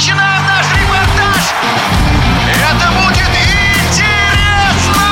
начинаем наш репортаж! Это будет интересно!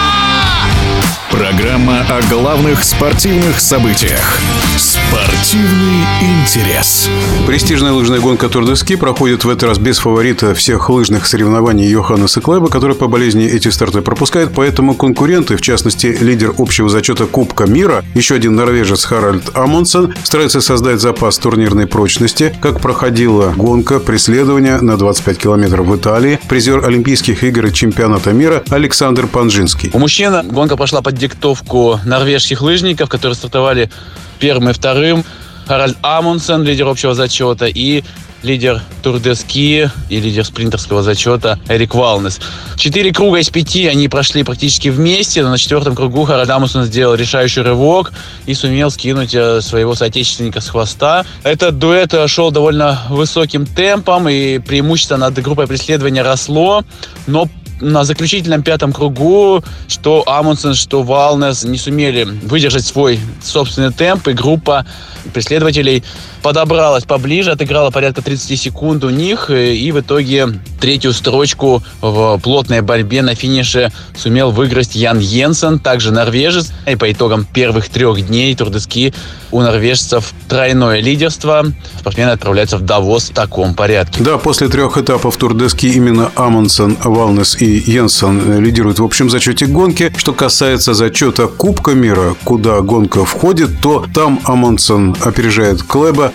Программа о главных спортивных событиях. Спортивный интерес. Престижная лыжная гонка Тур де Ски проходит в этот раз без фаворита всех лыжных соревнований Йоханнеса Клеба, который по болезни эти старты пропускает, поэтому конкуренты, в частности лидер общего зачета Кубка мира, еще один норвежец Харальд Амундсен, старается создать запас турнирной прочности, как проходила гонка преследования на 25 километров в Италии, призер Олимпийских игр и чемпионата мира Александр Панжинский. У мужчин гонка пошла под диктовку норвежских лыжников, которые стартовали первым и вторым. Харальд Амундсен, лидер общего зачета, и лидер Тур де Ски и лидер спринтерского зачета Эрик Валнес. Четыре круга из пяти они прошли практически вместе, но на четвертом кругу Харальд Амундсен сделал решающий рывок и сумел скинуть э, своего соотечественника с хвоста. Этот дуэт э, шел довольно высоким темпом, и преимущество над группой преследования росло, но на заключительном пятом кругу что Амундсен, что Валнес не сумели выдержать свой собственный темп, и группа преследователей подобралась поближе, отыграла порядка 30 секунд у них, э, и в итоге третью строчку в плотной борьбе на финише сумел выиграть Ян Йенсен, также норвежец. И по итогам первых трех дней турдески у норвежцев тройное лидерство. Спортсмены отправляются в Давос в таком порядке. Да, после трех этапов Тур де Ски именно Амундсен, Валнес и Йенсен лидируют в общем зачете гонки. Что касается зачета Кубка мира, куда гонка входит, то там Амундсен опережает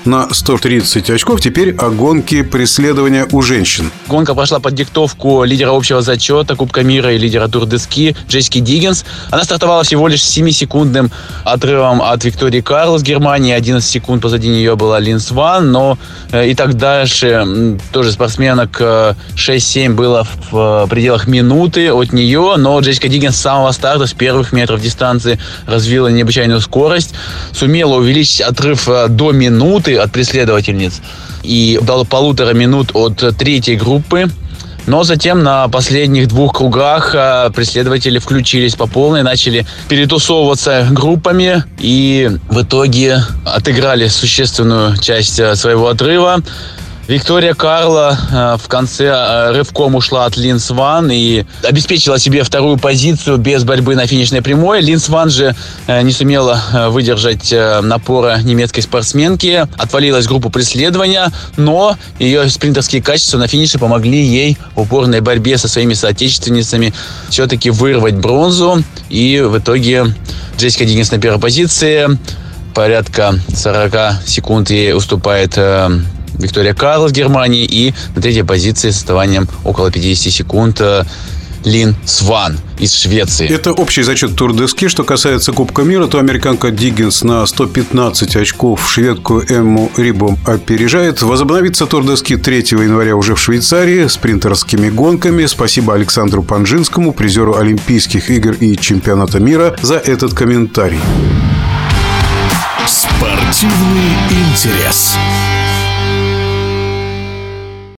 На 130 очков. Теперь о гонке преследования у женщин. Гонка пошла под диктовку лидера общего зачета Кубка мира и лидера Тур де Ски Джессики Диггинс. Она стартовала всего лишь 7-секундным отрывом от Виктории Карл из Германии. 11 секунд позади нее была Линс Ван. Но э, и так дальше тоже спортсменок э, 6-7 было в э, пределах минуты от нее. Но Джессика Диггинс с самого старта, с первых метров дистанции развила необычайную скорость. Сумела увеличить отрыв э, до минуты от преследовательниц. И до полутора минут от третьей группы. Но затем на последних двух кругах э, преследователи включились по полной, начали перетусовываться группами и в итоге отыграли существенную часть э, своего отрыва. Виктория Карла э, в конце э, рывком ушла от Линс Ван и обеспечила себе вторую позицию без борьбы на финишной прямой. Линс Ван же э, не сумела выдержать напора немецкой спортсменки, отвалилась группу преследования, но ее спринтерские качества на финише помогли ей в упорной борьбе со своими соотечественницами все-таки вырвать бронзу. И в итоге Джессика Диггинс на первой позиции, порядка 40 секунд ей уступает Виктория Карл из Германии и на третьей позиции с отставанием около 50 секунд э, Лин Сван из Швеции. Это общий зачет Тур де Ски. Что касается Кубка мира, то американка Диггинс на 115 очков шведку Эмму Рибом опережает. Возобновится Тур де Ски 3 января уже в Швейцарии спринтерскими гонками. Спасибо Александру Панжинскому, призеру Олимпийских игр и чемпионата мира, за этот комментарий. Спортивный интерес.